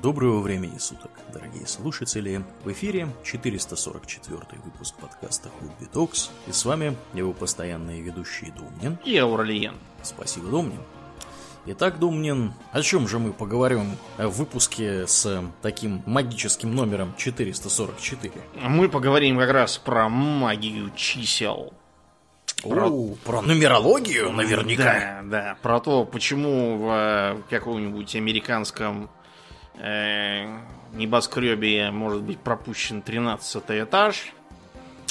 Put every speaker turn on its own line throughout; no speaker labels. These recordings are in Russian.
Доброго времени суток, дорогие слушатели. В эфире 444 выпуск подкаста Хобби Токс. И с вами его постоянные ведущие Думнин.
И Аурлиен.
Спасибо, Думнин. Итак, Думнин, о чем же мы поговорим в выпуске с таким магическим номером 444?
Мы поговорим как раз про магию чисел.
Про, О, про нумерологию наверняка.
Да, да. Про то, почему в э, каком-нибудь американском небоскребе может быть пропущен 13 этаж,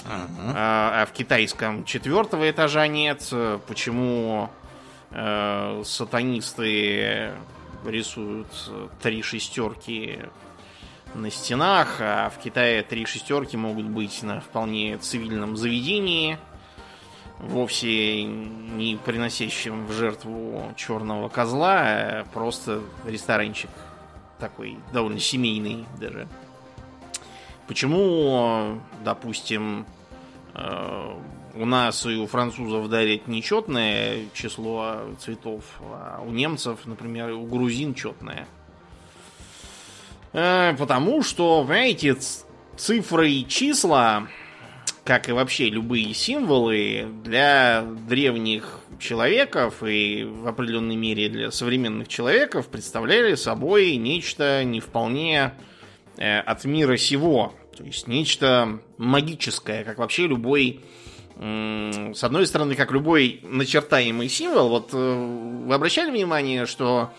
ага. а, а в китайском четвертого этажа нет. Почему э, сатанисты рисуют три шестерки на стенах, а в Китае три шестерки могут быть на вполне цивильном заведении вовсе не приносящим в жертву черного козла, а просто ресторанчик такой довольно семейный даже. Почему, допустим, э, у нас и у французов дарят нечетное число цветов, а у немцев, например, у грузин четное? Э, потому что, понимаете, цифры и числа как и вообще любые символы, для древних человеков и в определенной мере для современных человеков представляли собой нечто не вполне э, от мира сего. То есть нечто магическое, как вообще любой с одной стороны, как любой начертаемый символ, вот э, вы обращали внимание, что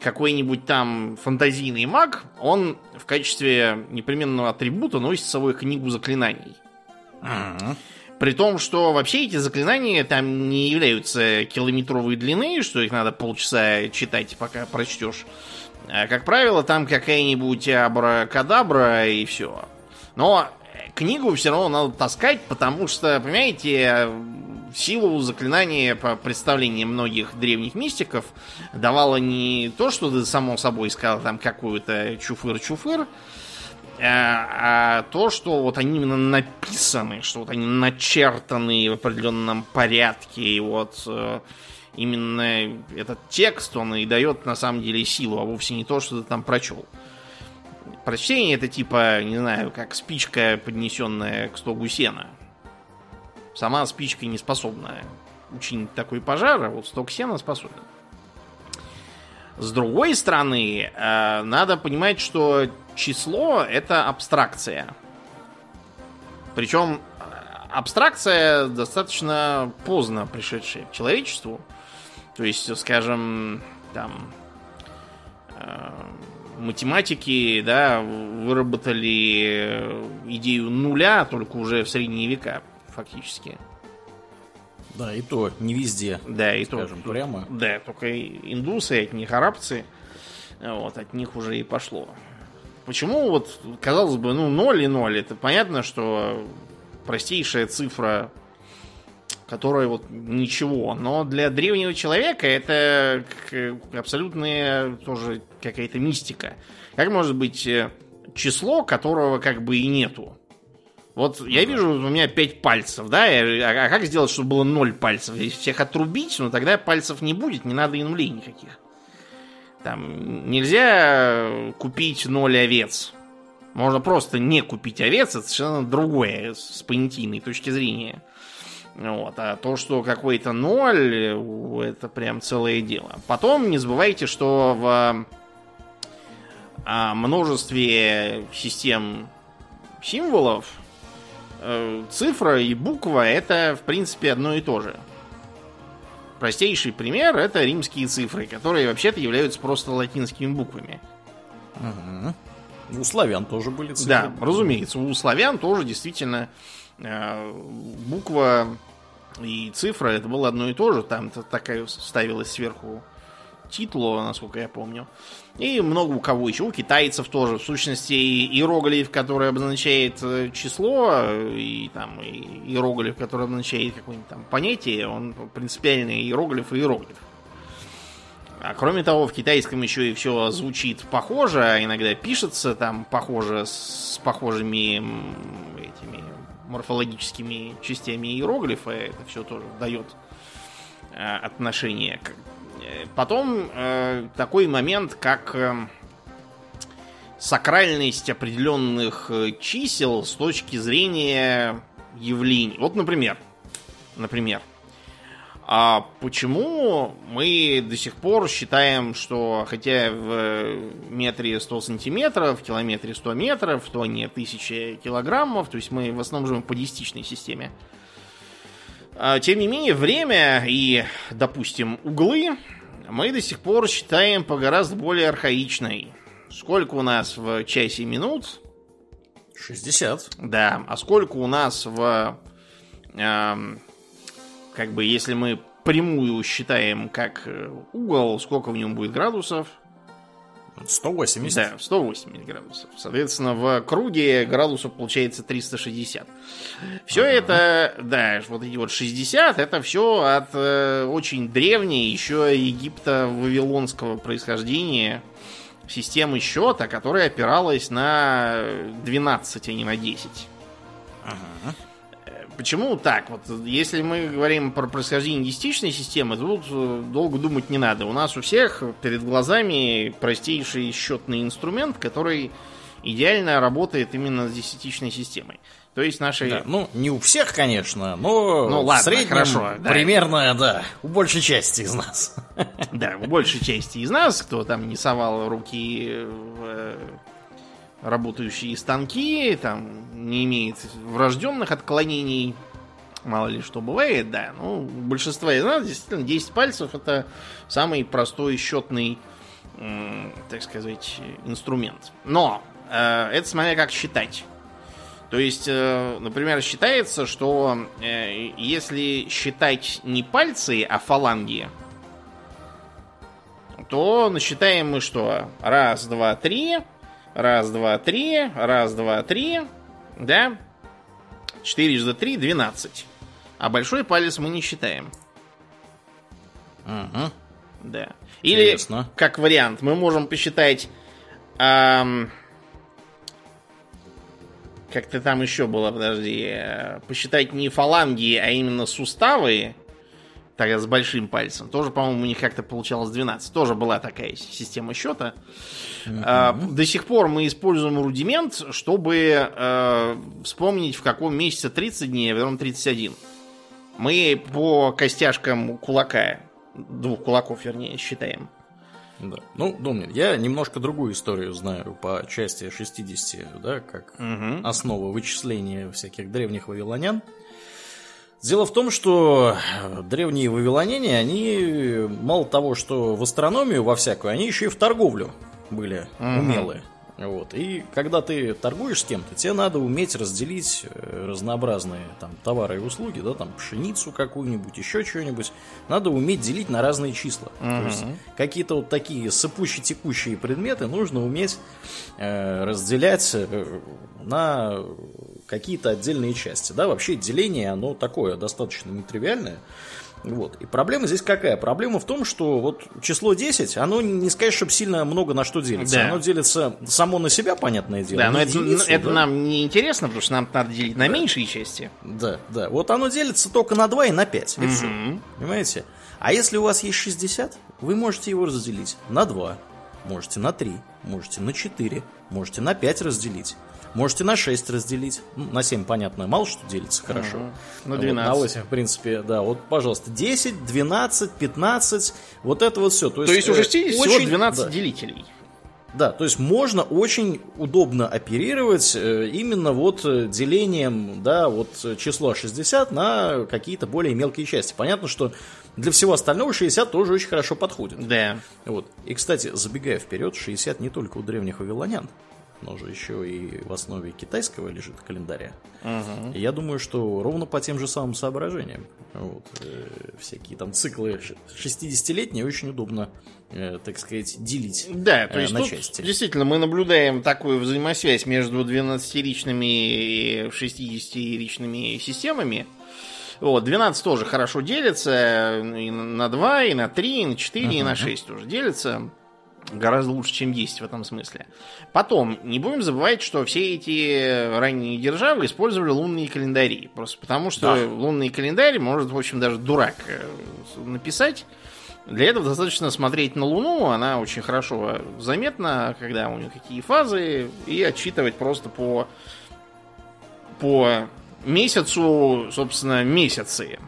какой-нибудь там фантазийный маг, он в качестве непременного атрибута носит с собой книгу заклинаний. При том, что вообще эти заклинания там не являются километровой длины, что их надо полчаса читать, пока прочтешь. А, как правило, там какая-нибудь абракадабра и все. Но книгу все равно надо таскать, потому что, понимаете, силу заклинания по представлениям многих древних мистиков давало не то, что ты само собой сказал там какую-то чуфыр-чуфыр, а, а то, что вот они именно написаны, что вот они начертаны в определенном порядке, и вот э, именно этот текст, он и дает на самом деле силу, а вовсе не то, что ты там прочел. Прочтение это типа, не знаю, как спичка, поднесенная к стогу сена. Сама спичка не способна учинить такой пожар, а вот сток сена способен. С другой стороны, э, надо понимать, что число это абстракция. Причем э, абстракция достаточно поздно пришедшая к человечеству. То есть, скажем, там э, математики, да, выработали идею нуля только уже в средние века, фактически.
Да, и то не везде.
Да, и скажем, то. прямо. Да, только индусы, от них арабцы. Вот, от них уже и пошло. Почему вот, казалось бы, ну, 0 и 0, это понятно, что простейшая цифра, которая вот ничего, но для древнего человека это абсолютная тоже какая-то мистика. Как может быть э, число, которого как бы и нету? Вот ну, я вижу, у меня 5 пальцев, да? А, а как сделать, чтобы было 0 пальцев? Всех отрубить, ну тогда пальцев не будет, не надо и нулей никаких. Там нельзя купить 0 овец. Можно просто не купить овец, это совершенно другое с понятийной точки зрения. Вот. А то, что какой-то ноль, это прям целое дело. Потом не забывайте, что в а, множестве систем символов Э, цифра и буква это, в принципе, одно и то же. Простейший пример это римские цифры, которые вообще-то являются просто латинскими буквами.
Угу. У славян тоже были цифры.
Да, разумеется, у славян тоже действительно э, буква и цифра это было одно и то же. Там такая ставилась сверху титулу, насколько я помню. И много у кого еще, у китайцев тоже. В сущности, иероглиф, который обозначает э, число, и там иероглиф, который обозначает какое-нибудь там понятие, он принципиальный иероглиф и иероглиф. А кроме того, в китайском еще и все звучит похоже, а иногда пишется там похоже с похожими этими морфологическими частями иероглифа. Это все тоже дает э, отношение Потом э, такой момент, как э, сакральность определенных э, чисел с точки зрения явлений. Вот, например, например, а почему мы до сих пор считаем, что хотя в метре 100 сантиметров, в километре 100 метров, то не 1000 килограммов, то есть мы в основном живем по десятичной системе, тем не менее, время и, допустим, углы мы до сих пор считаем по гораздо более архаичной. Сколько у нас в часе минут?
60.
Да. А сколько у нас в... Э, как бы, если мы прямую считаем как э, угол, сколько в нем будет градусов?
180.
Да, 180 градусов. Соответственно, в круге градусов получается 360. Все ага. это, да, вот эти вот 60, это все от э, очень древней еще Египта вавилонского происхождения системы счета, которая опиралась на 12, а не на 10. Ага. Почему так? Вот если мы говорим про происхождение десятичной системы, тут э, долго думать не надо. У нас у всех перед глазами простейший счетный инструмент, который идеально работает именно с десятичной системой. То есть наши...
Да, ну, не у всех, конечно, но
ну, ладно,
в среднем
хорошо,
да. примерно, да, у большей части из нас.
Да, у большей части из нас, кто там не совал руки в э, работающие станки, там не имеет врожденных отклонений. Мало ли что бывает, да. Ну, большинство из нас действительно 10 пальцев это самый простой счетный, так сказать, инструмент. Но э, это смотря как считать. То есть, э, например, считается, что э, если считать не пальцы, а фаланги, то насчитаем мы что? Раз, два, три. Раз, два, три. Раз, два, три. Да? Четырежды три, двенадцать. А большой палец мы не считаем.
Угу.
Да. Или, Интересно. как вариант, мы можем посчитать... Эм, как-то там еще было, подожди. Э, посчитать не фаланги, а именно суставы тогда с большим пальцем. Тоже, по-моему, у них как-то получалось 12. Тоже была такая система счета. Mm-hmm. А, до сих пор мы используем рудимент, чтобы а, вспомнить, в каком месяце 30 дней, а в котором 31. Мы по костяшкам кулака, двух кулаков, вернее, считаем.
Да. Ну, Домнин, я немножко другую историю знаю по части 60, да, как угу. основа вычисления всяких древних вавилонян. Дело в том, что древние вавилоняне, они мало того, что в астрономию во всякую, они еще и в торговлю были умелые. Вот. И когда ты торгуешь с кем-то, тебе надо уметь разделить э, разнообразные там, товары и услуги, да, там пшеницу какую-нибудь, еще что-нибудь. Надо уметь делить на разные числа. Угу. То есть какие-то вот такие сыпущие текущие предметы нужно уметь э, разделять э, на какие-то отдельные части. Да, вообще деление, оно такое достаточно нетривиальное. Вот. И проблема здесь какая? Проблема в том, что вот число 10, оно не сказать, чтобы сильно много на что делится. Да. Оно делится само на себя, понятное дело.
Да, но это, единицу, это да? нам не интересно, потому что нам надо делить на да. меньшие части.
Да, да. Вот оно делится только на 2 и на 5. И угу. все. Понимаете? А если у вас есть 60, вы можете его разделить на 2, можете на 3, можете на 4, можете на 5 разделить. Можете на 6 разделить. Ну, на 7, понятно, мало что делится, хорошо. Угу.
На 12.
Вот, на 8, в принципе, да. Вот, пожалуйста, 10, 12, 15, вот это вот все.
То есть, То есть у 60 э, очень, всего 12 да. делителей.
Да, то есть можно очень удобно оперировать э, именно вот э, делением, да, вот число 60 на какие-то более мелкие части. Понятно, что для всего остального 60 тоже очень хорошо подходит.
Да.
Вот. И, кстати, забегая вперед, 60 не только у древних вавилонян но же еще и в основе китайского лежит календаря. Угу. И я думаю, что ровно по тем же самым соображениям. Вот, э, всякие там циклы 60-летние очень удобно, э, так сказать, делить
да, то э, есть на части. Действительно, мы наблюдаем такую взаимосвязь между 12-ричными и 60-ричными системами. Вот, 12 тоже хорошо делится и на 2, и на 3, и на 4, uh-huh. и на 6 тоже делится гораздо лучше, чем есть в этом смысле. Потом, не будем забывать, что все эти ранние державы использовали лунные календари. Просто потому, что да. лунный календарь может, в общем, даже дурак э, написать. Для этого достаточно смотреть на Луну, она очень хорошо заметна, когда у нее какие фазы, и отчитывать просто по, по месяцу, собственно, месяцы.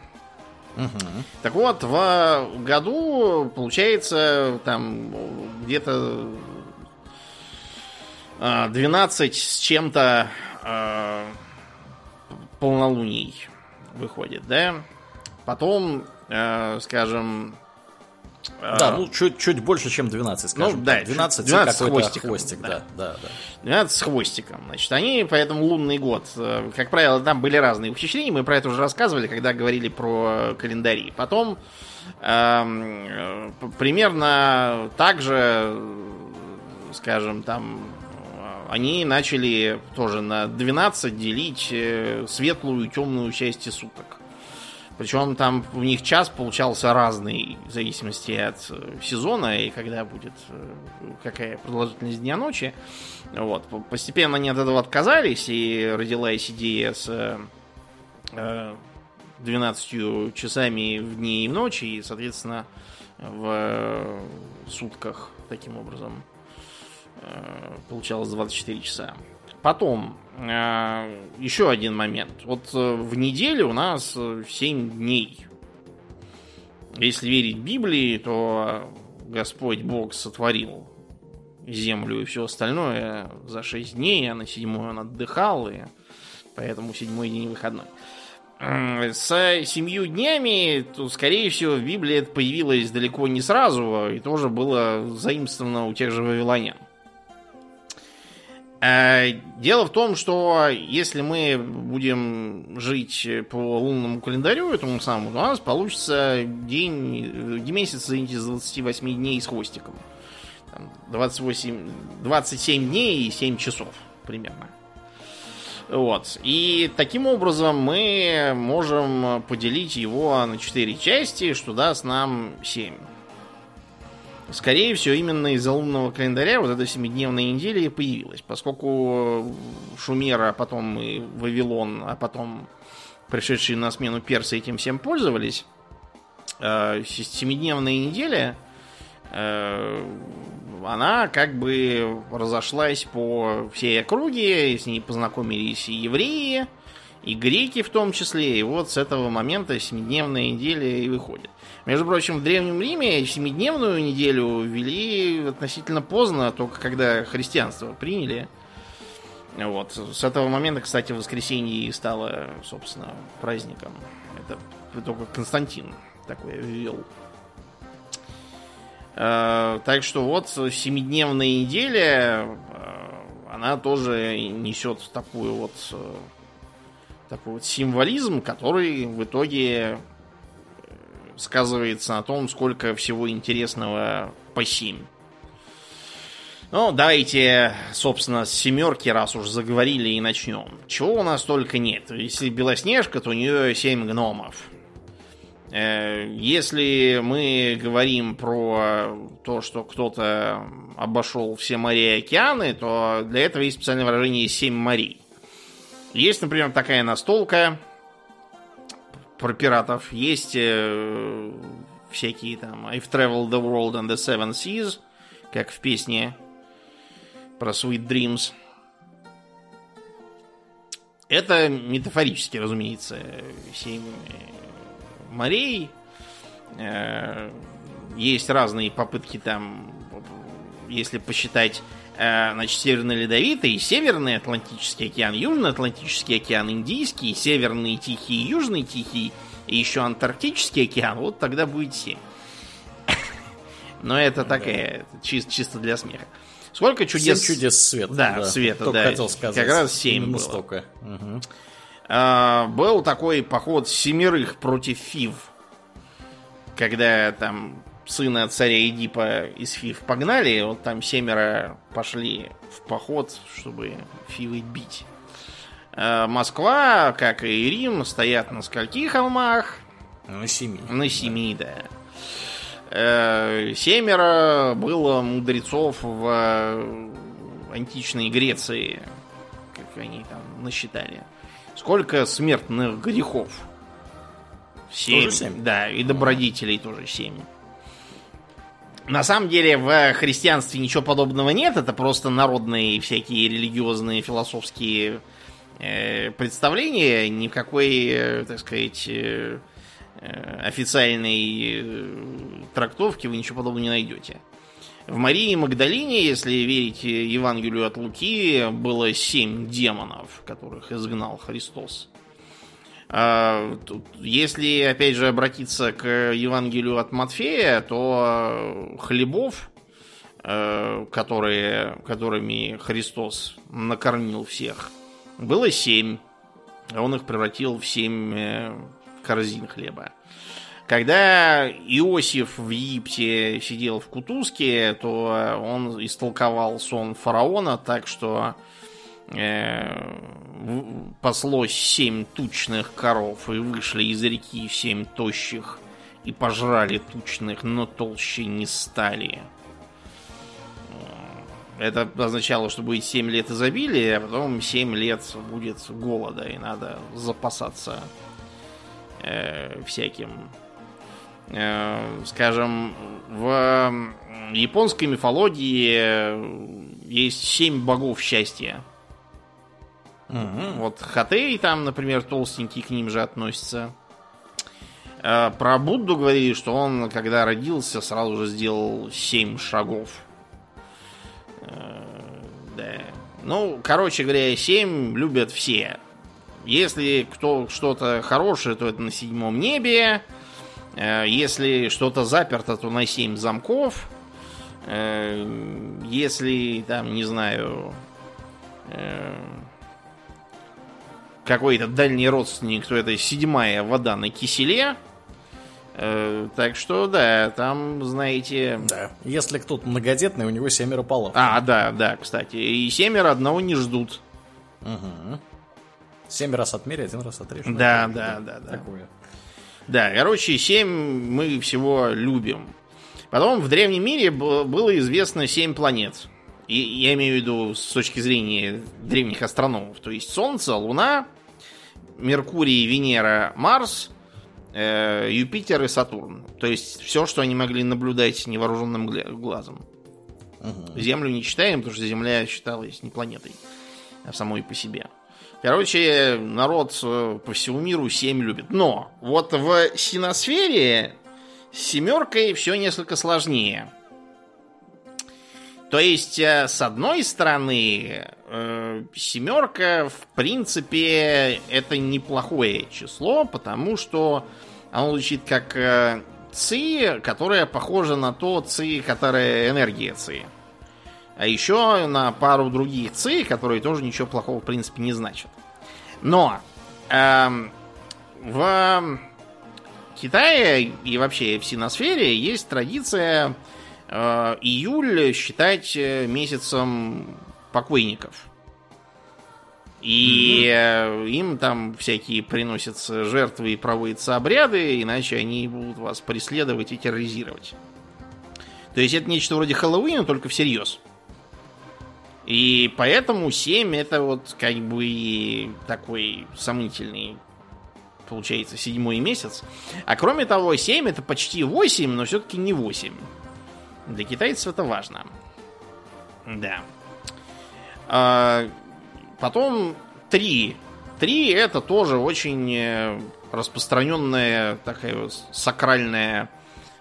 Угу. Так вот, в году получается там где-то 12 а, с чем-то э, полнолуний выходит, да? Потом, э, скажем...
Э, да, ну чуть, чуть больше, чем 12, скажем.
Ну, да, 12,
12 с хвостиком. Хвостик, да. да, да, да.
12 с хвостиком. Значит, они, поэтому лунный год, э, как правило, там были разные вычисления, мы про это уже рассказывали, когда говорили про календари. Потом э, примерно так же, скажем, там они начали тоже на 12 делить э, светлую и темную части суток. Причем там у них час получался разный в зависимости от э, сезона и когда будет э, какая продолжительность дня ночи. Вот. Постепенно они от этого отказались, и родилась идея с 12 часами в дни и в ночи, и, соответственно, в сутках таким образом Э, получалось 24 часа. Потом, э, еще один момент. Вот э, в неделю у нас 7 дней. Если верить Библии, то Господь Бог сотворил землю и все остальное за 6 дней, а на седьмой он отдыхал, и поэтому седьмой день выходной. С семью днями, то, скорее всего, в Библии это появилось далеко не сразу, и тоже было заимствовано у тех же вавилонян. Э, дело в том, что если мы будем жить по лунному календарю, этому самому, у нас получится день, месяц, извините, из 28 дней с хвостиком. 28, 27 дней и 7 часов примерно. Вот. И таким образом мы можем поделить его на 4 части, что даст нам 7. Скорее всего, именно из-за лунного календаря вот эта семидневная неделя и появилась, поскольку Шумера, а потом и Вавилон, а потом пришедшие на смену персы этим всем пользовались. Э, семидневная неделя, э, она как бы разошлась по всей округе, с ней познакомились и евреи, и греки в том числе, и вот с этого момента семидневная неделя и выходит. Между прочим, в Древнем Риме семидневную неделю ввели относительно поздно, только когда христианство приняли. Вот. С этого момента, кстати, воскресенье и стало, собственно, праздником. Это только Константин такое ввел. Э, так что вот семидневная неделя, э, она тоже несет такую вот э, такой вот символизм, который в итоге сказывается на том, сколько всего интересного по 7. Ну, давайте, собственно, с семерки, раз уж заговорили, и начнем. Чего у нас только нет. Если Белоснежка, то у нее 7 гномов. Э, если мы говорим про то, что кто-то обошел все моря и океаны, то для этого есть специальное выражение «семь морей». Есть, например, такая настолка, про пиратов. Есть э, всякие там I've traveled the world on the seven seas, как в песне про Sweet Dreams. Это метафорически, разумеется, семь э, морей. Э, есть разные попытки там, если посчитать значит, Северный Ледовитый, Северный Атлантический океан, Южный Атлантический океан, Индийский, Северный Тихий, Южный Тихий и еще Антарктический океан, вот тогда будет 7. Но это такая, чисто, чисто для смеха. Сколько чудес...
7 чудес света.
Да, да. света, да.
хотел сказать.
Как раз 7 было.
Столько. Угу.
А, был такой поход семерых против Фив. Когда там сына царя Эдипа из Фив погнали, вот там семеро пошли в поход, чтобы Фивы бить. А Москва, как и Рим, стоят на скольких холмах?
На семи.
На семи, да. да. Э, семеро было мудрецов в античной Греции, как они там насчитали. Сколько смертных грехов?
Семь. Семь?
Да, и добродетелей тоже семь. На самом деле в христианстве ничего подобного нет, это просто народные всякие религиозные, философские э, представления, никакой, э, так сказать, э, э официальной э, трактовки вы ничего подобного не найдете. В Марии Магдалине, если верить Евангелию от Луки, было семь демонов, которых изгнал Христос. А, если, опять же, обратиться к Евангелию от Матфея, то хлебов, э, которые, которыми Христос накормил всех, было семь. Он их превратил в семь э, корзин хлеба. Когда Иосиф в Египте сидел в Кутузке, то он истолковал сон фараона так, что э, паслось семь тучных коров, и вышли из реки семь тощих, и пожрали тучных, но толще не стали. Это означало, что будет 7 лет изобилия, а потом 7 лет будет голода, и надо запасаться э, всяким. Э, скажем, в японской мифологии есть 7 богов счастья. Угу. Вот Хатей там, например, толстенький к ним же относится. Э, про Будду говорили, что он, когда родился, сразу же сделал семь шагов. Э, да. Ну, короче говоря, семь любят все. Если кто что-то хорошее, то это на седьмом небе. Э, если что-то заперто, то на семь замков. Если там, не знаю, какой-то дальний родственник, то это седьмая вода на киселе. Э, так что, да, там, знаете...
Да, если кто-то многодетный, у него семеро полов.
А, да, да, кстати. И семеро одного не ждут.
Угу. Семь раз отмери, один раз отрежь.
Да, да, да, да. Такое. Да, короче, семь мы всего любим. Потом в древнем мире было известно семь планет. И я имею в виду с точки зрения древних астрономов. То есть Солнце, Луна, Меркурий, Венера, Марс, э, Юпитер и Сатурн. То есть все, что они могли наблюдать невооруженным глазом. Угу. Землю не читаем, потому что Земля считалась не планетой, а самой по себе. Короче, народ э, по всему миру 7 любит. Но вот в синосфере с семеркой все несколько сложнее. То есть, э, с одной стороны, э, семерка, в принципе, это неплохое число, потому что оно звучит как э, ци, которая похожа на то ци, которая энергия ци. А еще на пару других ци, которые тоже ничего плохого, в принципе, не значат. Но э, в Китае и вообще в синосфере есть традиция июль считать э, месяцем покойников. И mm им там всякие приносятся жертвы и проводятся обряды, иначе они будут вас преследовать и терроризировать. То есть это нечто вроде Хэллоуина, только всерьез. И поэтому 7 это вот как бы такой сомнительный получается седьмой месяц. А кроме того, 7 это почти 8, но все-таки не 8. Для китайцев это важно. Да. А, потом три. Три это тоже очень э, распространенное такое сакральное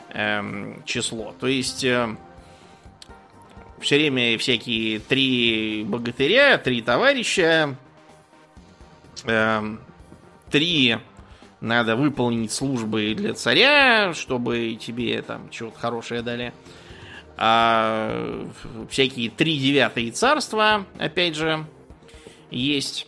э, число. То есть э, все время всякие три богатыря, три товарища, э, три надо выполнить службы для царя, чтобы тебе там что-то хорошее дали а, всякие три девятые царства, опять же, есть.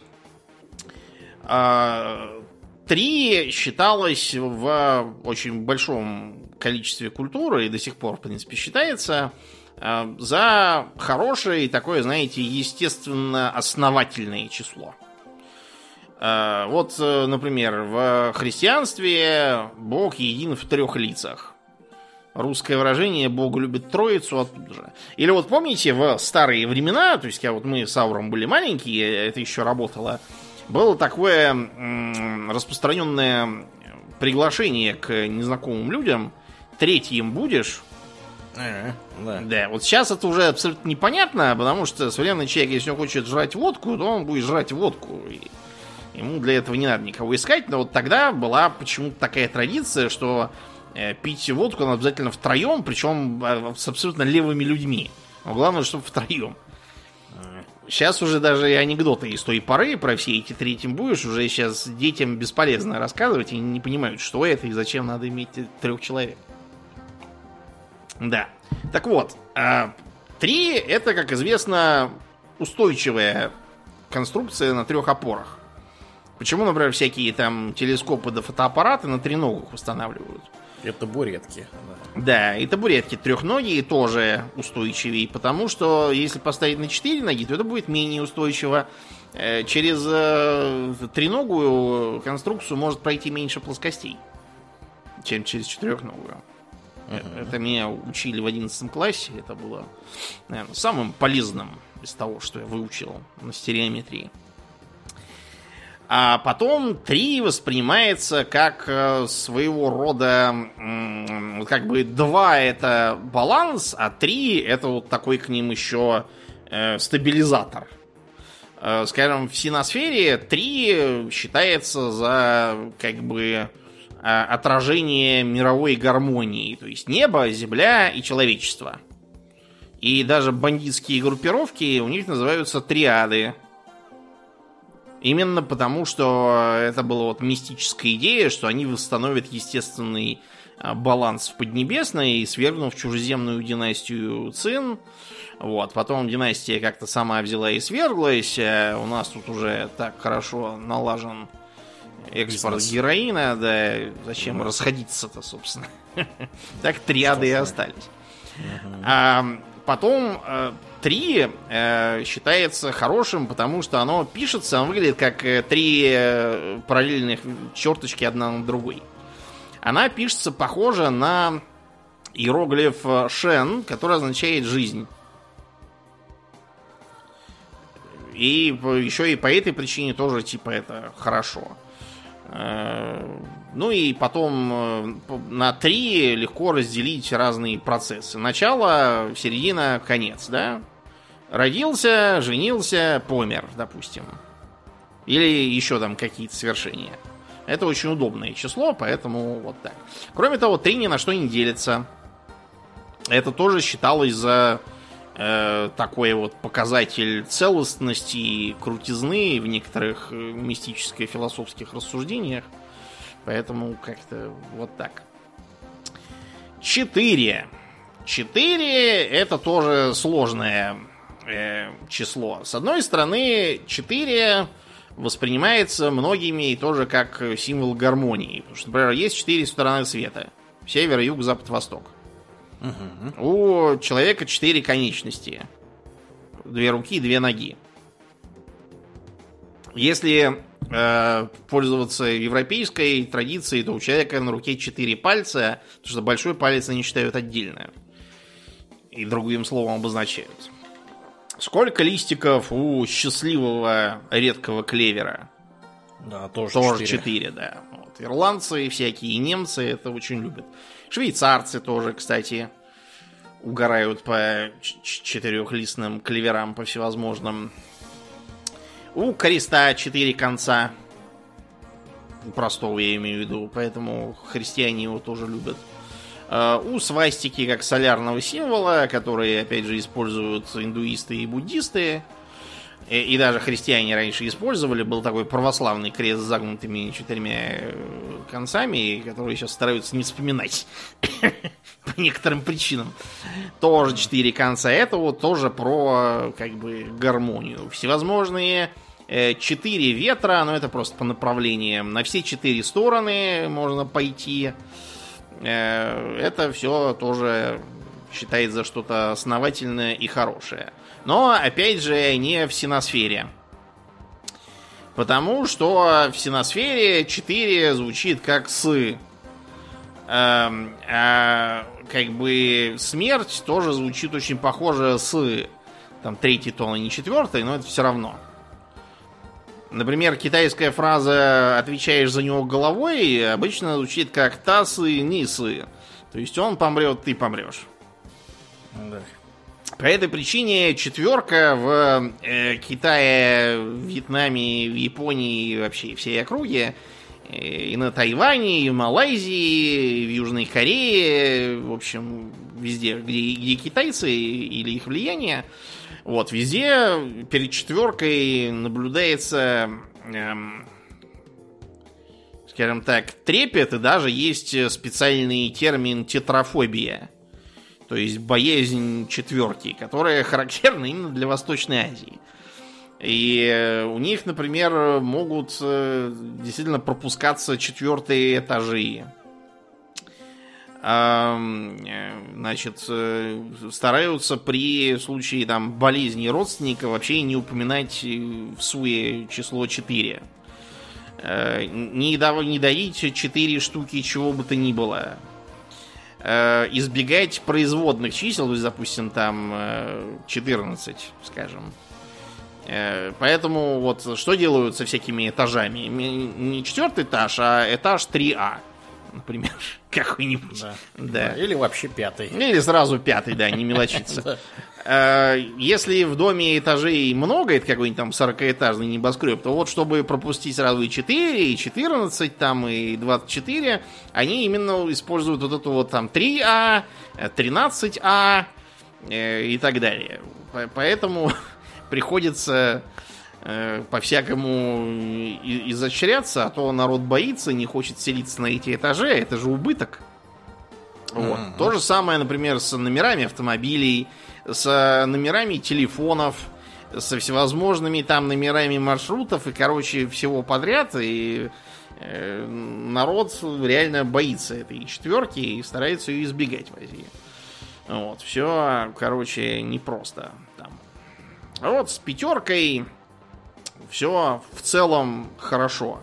А, три считалось в очень большом количестве культуры и до сих пор, в принципе, считается а, за хорошее и такое, знаете, естественно основательное число. А, вот, например, в христианстве Бог един в трех лицах русское выражение «Бог любит троицу» оттуда же. Или вот помните, в старые времена, то есть я вот мы с Ауром были маленькие, это еще работало, было такое м- распространенное приглашение к незнакомым людям. Третьим будешь, да. да, вот сейчас это уже абсолютно непонятно, потому что современный человек, если он хочет жрать водку, то он будет жрать водку. И ему для этого не надо никого искать. Но вот тогда была почему-то такая традиция, что пить водку надо обязательно втроем, причем э, с абсолютно левыми людьми. Но главное, чтобы втроем. Сейчас уже даже анекдоты из той поры про все эти третьим будешь, уже сейчас детям бесполезно рассказывать, и не понимают, что это и зачем надо иметь трех человек. Да. Так вот, три это, как известно, устойчивая конструкция на трех опорах. Почему, например, всякие там телескопы да фотоаппараты на треногах устанавливают?
Это табуретки.
Да. да, и табуретки трехногие тоже устойчивее, потому что если поставить на четыре ноги, то это будет менее устойчиво. Э, через э, треногую конструкцию может пройти меньше плоскостей, чем через четырехногую. Uh-huh. Это меня учили в 11 классе. Это было наверное, самым полезным из того, что я выучил на стереометрии. А потом 3 воспринимается как э, своего рода, как бы 2 это баланс, а 3 это вот такой к ним еще э, стабилизатор. Э, скажем, в синосфере 3 считается за как бы отражение мировой гармонии. То есть небо, земля и человечество. И даже бандитские группировки у них называются триады Именно потому, что это была вот мистическая идея, что они восстановят естественный а, баланс в Поднебесной, свергнув чужеземную династию Цин. Вот. Потом династия как-то сама взяла и сверглась. А у нас тут уже так хорошо налажен экспорт Бизнес. героина, да зачем да. расходиться-то, собственно. так триады и остались. А потом э, 3 э, считается хорошим, потому что оно пишется, оно выглядит как э, три э, параллельных черточки одна на другой. Она пишется похоже на иероглиф э, Шен, который означает жизнь. И еще и по этой причине тоже типа это хорошо. Ну и потом на три легко разделить разные процессы. Начало, середина, конец, да? Родился, женился, помер, допустим. Или еще там какие-то свершения. Это очень удобное число, поэтому вот так. Кроме того, три ни на что не делится. Это тоже считалось за э, такой вот показатель целостности и крутизны в некоторых э, мистическо-философских рассуждениях. Поэтому как-то вот так. Четыре. Четыре это тоже сложное э, число. С одной стороны, 4 воспринимается многими тоже как символ гармонии. Потому что, например, есть четыре стороны света. Север, юг, запад, восток. Угу. У человека четыре конечности. Две руки две ноги. Если э, пользоваться европейской традицией, то у человека на руке четыре пальца, потому что большой палец они считают отдельно. И другим словом обозначают. Сколько листиков у счастливого редкого клевера?
Да, тоже,
тоже 4. 4, да. Вот. Ирландцы всякие, немцы это очень любят. Швейцарцы тоже, кстати, угорают по четырехлистным клеверам по всевозможным. У креста четыре конца. У простого я имею в виду, поэтому христиане его тоже любят. Э, у свастики как солярного символа, который, опять же, используют индуисты и буддисты, и, и даже христиане раньше использовали, был такой православный крест с загнутыми четырьмя э, концами, которые сейчас стараются не вспоминать по некоторым причинам. Тоже четыре конца. Это вот тоже про как бы гармонию. Всевозможные э, четыре ветра, но это просто по направлениям. На все четыре стороны можно пойти. Э, это все тоже считает за что-то основательное и хорошее. Но, опять же, не в синосфере. Потому что в синосфере 4 звучит как «сы». А, а, как бы смерть тоже звучит очень похоже с там третий тон, а не четвертый, но это все равно. Например, китайская фраза «отвечаешь за него головой» обычно звучит как «тасы, нисы». То есть он помрет, ты помрешь. Да. По этой причине четверка в э, Китае, Вьетнаме, в Японии и вообще всей округе, э, и на Тайване, и в Малайзии, и в Южной Корее, в общем, везде, где, где китайцы или их влияние, вот, везде перед четверкой наблюдается, эм, скажем так, трепет, и даже есть специальный термин тетрафобия. То есть боязнь четверки, которая характерна именно для Восточной Азии. И у них, например, могут э, действительно пропускаться четвертые этажи. Э, значит, э, стараются при случае там болезни родственника вообще не упоминать в суе число 4. Не, не дарить 4 штуки чего бы то ни было э, избегать производных чисел, то есть, допустим, там э, 14, скажем. Э, поэтому вот что делают со всякими этажами? Не четвертый этаж, а этаж 3А, например, какой-нибудь. Да.
да. Или вообще пятый.
Или сразу пятый, да, не мелочиться. Э, если в доме этажей много, это какой-нибудь там 40-этажный небоскреб, то вот чтобы пропустить сразу и 4, и 14, там, и 24, они именно используют вот эту вот там 3А, 13А э, и так далее. Поэтому приходится э, по-всякому изощряться, а то народ боится, не хочет селиться на эти этажи, а это же убыток. Вот. Mm-hmm. То же самое, например, с номерами автомобилей, с номерами телефонов, со всевозможными там номерами маршрутов и, короче, всего подряд. И э, народ реально боится этой четверки и старается ее избегать в Азии. Вот, все, короче, непросто там. А вот с пятеркой все в целом хорошо.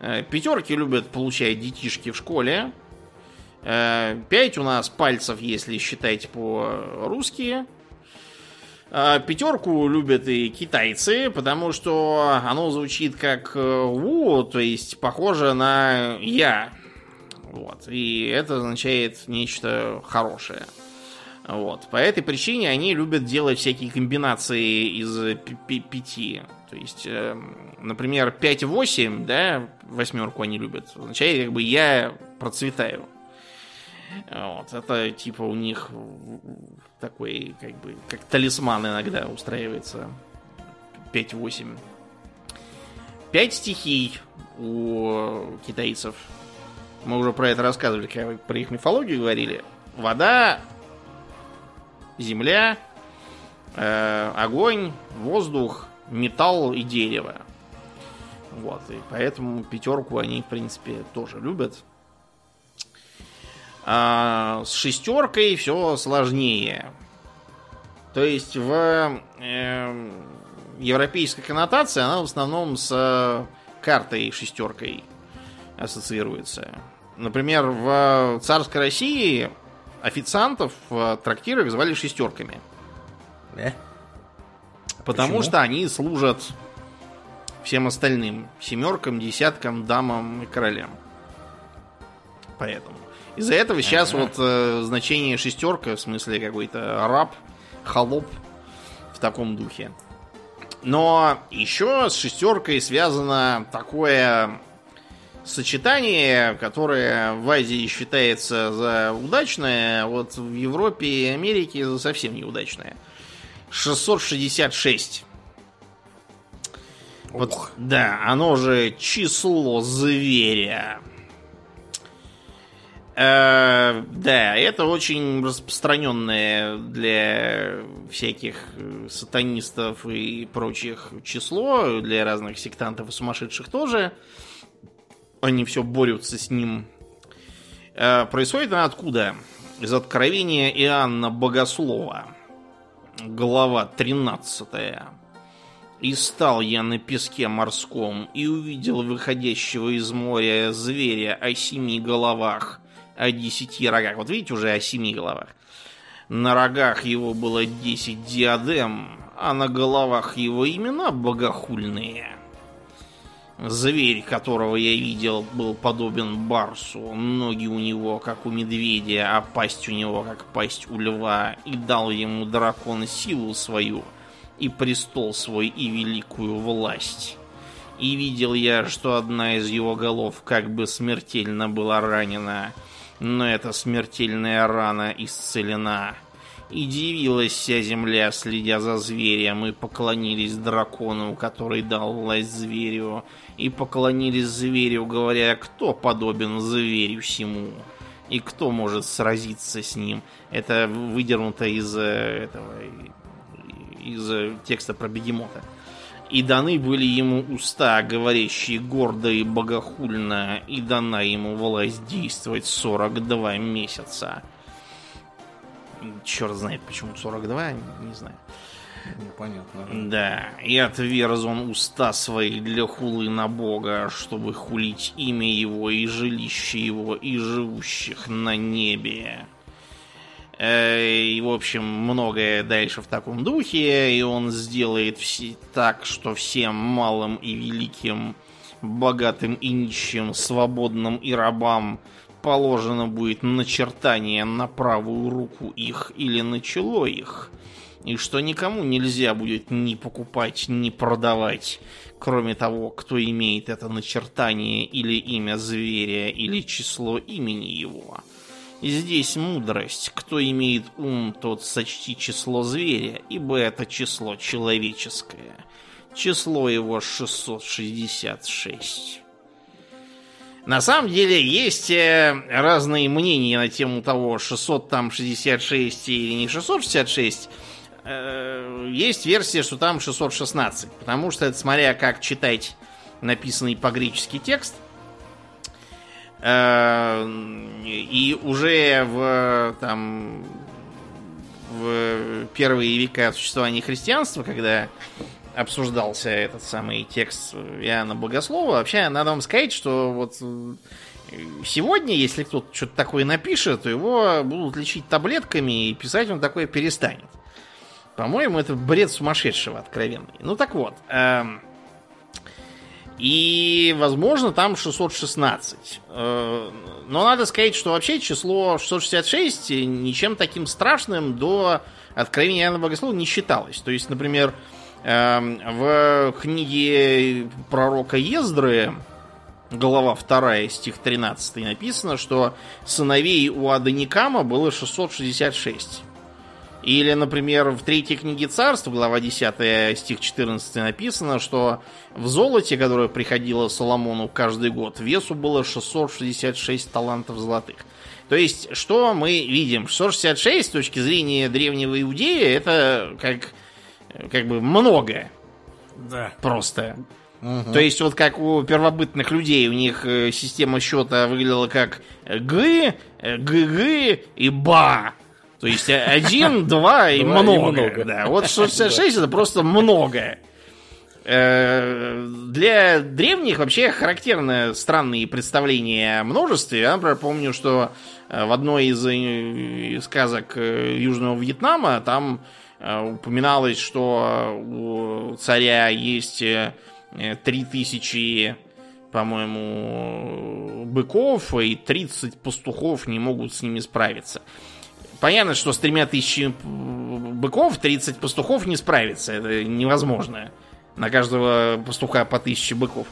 Э, пятерки любят получать детишки в школе. 5 э, у нас пальцев, если считать по-русски. Э, пятерку любят и китайцы, потому что оно звучит как э, «у», то есть похоже на «я». Вот. И это означает нечто хорошее. Вот. По этой причине они любят делать всякие комбинации из пяти. То есть, например, 5-8, да, восьмерку они любят. Означает, как бы я процветаю. Вот, это типа у них такой, как бы, как талисман иногда устраивается. 5-8. 5 стихий у китайцев. Мы уже про это рассказывали, когда про их мифологию говорили. Вода, земля, э, огонь, воздух, металл и дерево. Вот, и поэтому пятерку они, в принципе, тоже любят. А с шестеркой все сложнее. То есть в э, европейской коннотации она в основном с картой шестеркой ассоциируется. Например, в царской России официантов в трактирах звали шестерками. Да? Потому Почему? что они служат всем остальным. Семеркам, десяткам, дамам и королям. Поэтому. Из-за этого сейчас ага. вот э, значение шестерка, в смысле какой-то раб, холоп в таком духе. Но еще с шестеркой связано такое сочетание, которое в Азии считается за удачное, а вот в Европе и Америке за совсем неудачное. 666. Вот, да, оно же число зверя. Э, да, это очень распространенное для всяких э, сатанистов и прочих число, для разных сектантов и сумасшедших тоже. Они все борются с ним. Э, происходит она откуда? Из откровения Иоанна Богослова. Глава 13. «И стал я на песке морском, и увидел выходящего из моря зверя о семи головах, о десяти рогах. Вот видите, уже о семи головах. На рогах его было десять диадем, а на головах его имена богохульные. Зверь, которого я видел, был подобен барсу. Ноги у него, как у медведя, а пасть у него, как пасть у льва. И дал ему дракон силу свою, и престол свой, и великую власть. И видел я, что одна из его голов как бы смертельно была ранена, но эта смертельная рана исцелена. И дивилась вся земля, следя за зверем, и поклонились дракону, который дал власть зверю, и поклонились зверю, говоря, кто подобен зверю всему, и кто может сразиться с ним. Это выдернуто из э, этого из э, текста про бегемота. И даны были ему уста, говорящие гордо и богохульно, и дана ему власть действовать 42 месяца. Черт знает, почему 42, не знаю.
Непонятно.
Да, и отверз он уста свои для хулы на Бога, чтобы хулить имя его и жилище его и живущих на небе. И, в общем, многое дальше в таком духе, и он сделает все так, что всем малым и великим, богатым и нищим, свободным и рабам положено будет начертание на правую руку их или на чело их, и что никому нельзя будет ни покупать, ни продавать, кроме того, кто имеет это начертание или имя зверя, или число имени его. И здесь мудрость. Кто имеет ум, тот сочти число зверя, ибо это число человеческое. Число его 666. На самом деле есть э, разные мнения на тему того, 666 или не 666. Э, есть версия, что там 616, потому что это смотря как читать написанный по-гречески текст. Э, и уже в там в первые века существования христианства, когда обсуждался этот самый текст Иоанна Богослова. Вообще, надо вам сказать, что вот э, сегодня, если кто-то что-то такое напишет, то его будут лечить таблетками, и писать он такое перестанет. По-моему, это бред сумасшедшего откровенный. Ну так вот. Эм, и, возможно, там 616. Э, но надо сказать, что вообще число 666 ничем таким страшным до откровения Иоанна Богослова не считалось. То есть, например, в книге пророка Ездры, глава 2, стих 13, написано, что сыновей у Адоникама было 666. Или, например, в третьей книге царства, глава 10, стих 14, написано, что в золоте, которое приходило Соломону каждый год, весу было 666 талантов золотых. То есть, что мы видим? 666 с точки зрения древнего иудея, это как как бы много.
Да.
Просто. Угу. То есть, вот как у первобытных людей, у них э, система счета выглядела как Г, ГГ и БА. То есть один, два и много. Да, вот 66 это просто много. Э, для древних вообще характерны странные представления о множестве. Я, например, помню, что э, в одной из сказок Южного Вьетнама там Э, упоминалось, что у царя есть 3000, э, по-моему, быков, и 30 пастухов не могут с ними справиться. Понятно, что с тремя тысячами быков 30 пастухов не справится. Это невозможно. На каждого пастуха по тысяче быков.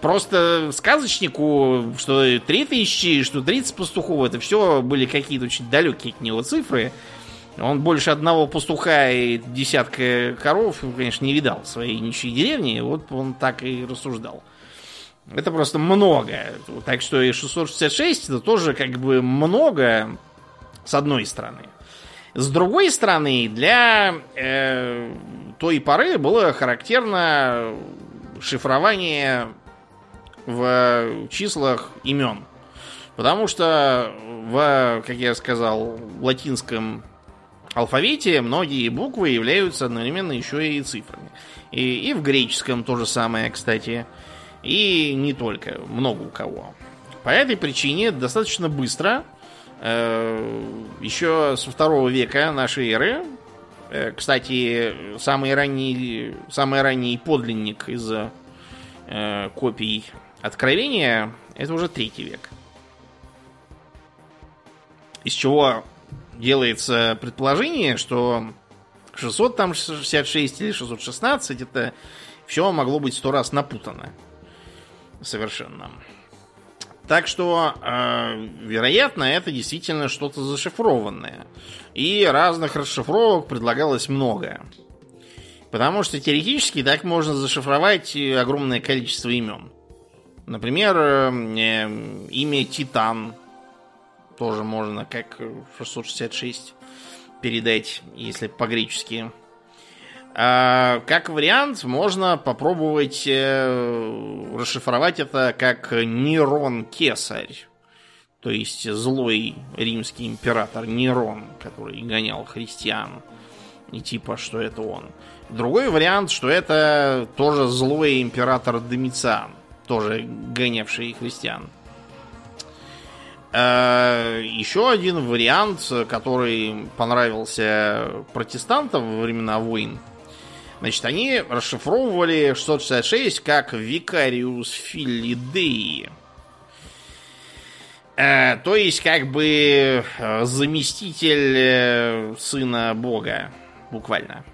Просто сказочнику, что 3000, что 30 пастухов, это все были какие-то очень далекие от него цифры. Он больше одного пастуха и десятка коров, конечно, не видал в своей ничьей деревни. Вот он так и рассуждал. Это просто много. Так что и 666 это тоже как бы много с одной стороны. С другой стороны, для э, той поры было характерно шифрование в числах имен. Потому что в, как я сказал, латинском алфавите многие буквы являются одновременно еще и цифрами. И, и в греческом то же самое, кстати. И не только, много у кого. По этой причине достаточно быстро, э, еще со второго века нашей эры, э, кстати, самый ранний, самый ранний подлинник из э, копий Откровения, это уже третий век. Из чего делается предположение, что 666 или 616 это все могло быть сто раз напутано. Совершенно. Так что, э, вероятно, это действительно что-то зашифрованное. И разных расшифровок предлагалось много. Потому что теоретически так можно зашифровать огромное количество имен. Например, э, имя Титан тоже можно как 666 передать, если по-гречески. А, как вариант, можно попробовать э, расшифровать это как Нерон Кесарь. То есть злой римский император Нерон, который гонял христиан. И типа, что это он. Другой вариант, что это тоже злой император Домициан, тоже гонявший христиан. Э, еще один вариант, который понравился протестантам во времена войн. Значит, они расшифровывали 666 как Викариус Филидеи. Э, то есть, как бы э, заместитель сына Бога, буквально.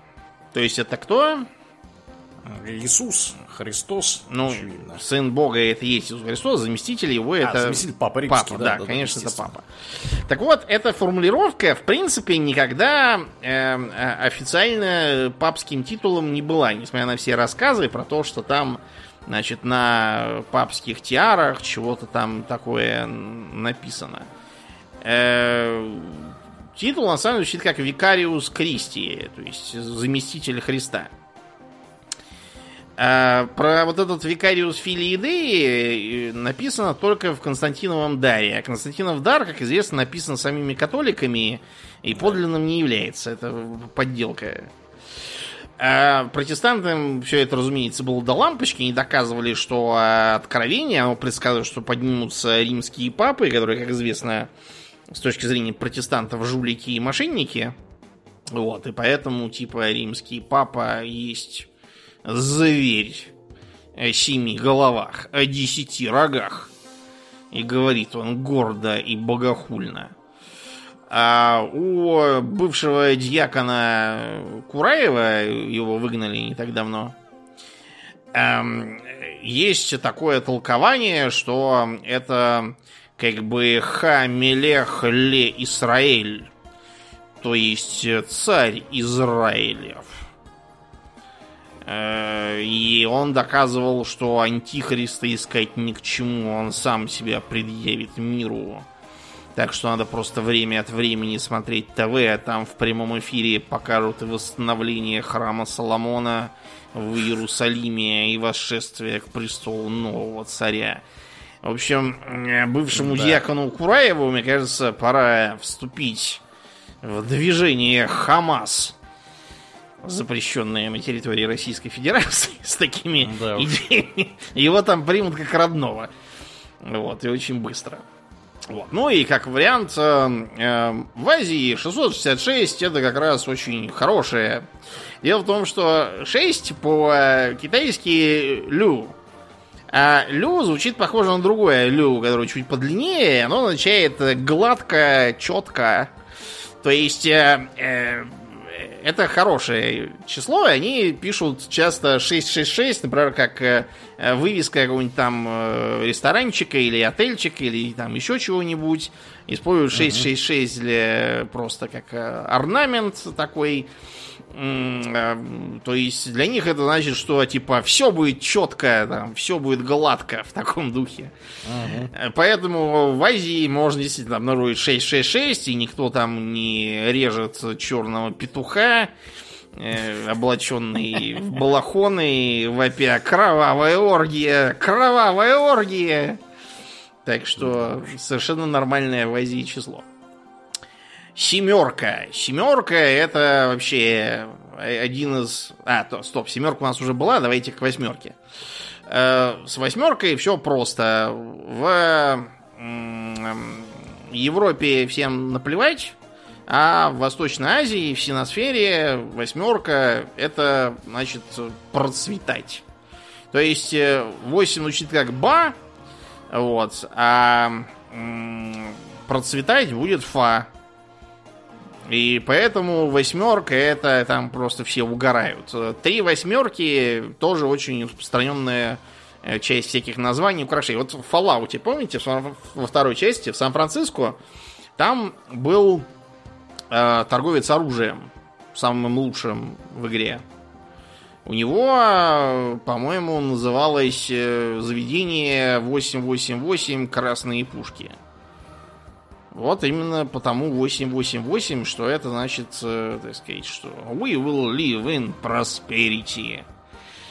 То есть, это кто?
Иисус, Христос,
ну, очевидно. сын Бога это есть Иисус Христос, заместитель его а, это...
заместитель Папа Римский,
папа, да, да, да конечно, это Папа. Так вот, эта формулировка, в принципе, никогда э, э, официально папским титулом не была, несмотря на все рассказы про то, что там, значит, на папских тиарах чего-то там такое написано. Э, титул, на самом деле, звучит как Викариус Кристи, то есть заместитель Христа. А про вот этот Викариус Филиидеи написано только в Константиновом даре. А Константинов дар, как известно, написан самими католиками и подлинным не является. Это подделка. А протестантам все это, разумеется, было до лампочки. Они доказывали, что откровение, оно предсказывает, что поднимутся римские папы, которые, как известно, с точки зрения протестантов, жулики и мошенники. Вот, и поэтому, типа, римский папа есть зверь о семи головах, о десяти рогах. И говорит он гордо и богохульно. А у бывшего дьякона Кураева, его выгнали не так давно, эм, есть такое толкование, что это как бы Хамелех Ле Исраэль, то есть царь Израилев. Э, и он доказывал, что антихриста искать ни к чему, он сам себя предъявит миру. Так что надо просто время от времени смотреть ТВ, а там в прямом эфире покажут и восстановление храма Соломона в Иерусалиме, и восшествие к престолу нового царя. В общем, э, бывшему да. диакону Кураеву, мне кажется, пора вступить в движение Хамас запрещенные на территории Российской Федерации с такими да идеями, его там примут как родного. Вот, и очень быстро. Вот. Ну и как вариант, э, э, в Азии 666 это как раз очень хорошее. Дело в том, что 6 по-китайски лю. А лю звучит похоже на другое лю, которое чуть подлиннее. Оно означает гладко, четко. То есть э, э это хорошее число, и они пишут часто 666, например, как э, вывеска какого-нибудь там э, ресторанчика или отельчика или там еще чего-нибудь. Используют 666 для просто как э, орнамент такой. То есть для них это значит, что типа все будет четко, там, все будет гладко в таком духе. Uh-huh. Поэтому в Азии можно действительно обнаружить 666, и никто там не режет черного петуха, э, облаченный в балахоны, вопя кровавая оргия, кровавая оргия. Так что совершенно нормальное в Азии число. Семерка. Семерка это вообще один из... А, то, стоп, семерка у нас уже была, давайте к восьмерке. Э, с восьмеркой все просто. В Европе всем наплевать, а в Восточной Азии, в Синосфере восьмерка это значит процветать. То есть 8 звучит как ба, вот, а процветать будет фа. И поэтому восьмерка это там просто все угорают. Три восьмерки тоже очень распространенная э, часть всяких названий украшений. Вот в Fallout, помните, во второй части в Сан-Франциско там был э, торговец оружием, самым лучшим в игре. У него, по-моему, называлось э, заведение 888 «Красные пушки». Вот именно потому 888, что это значит, э, так сказать, что we will live in prosperity.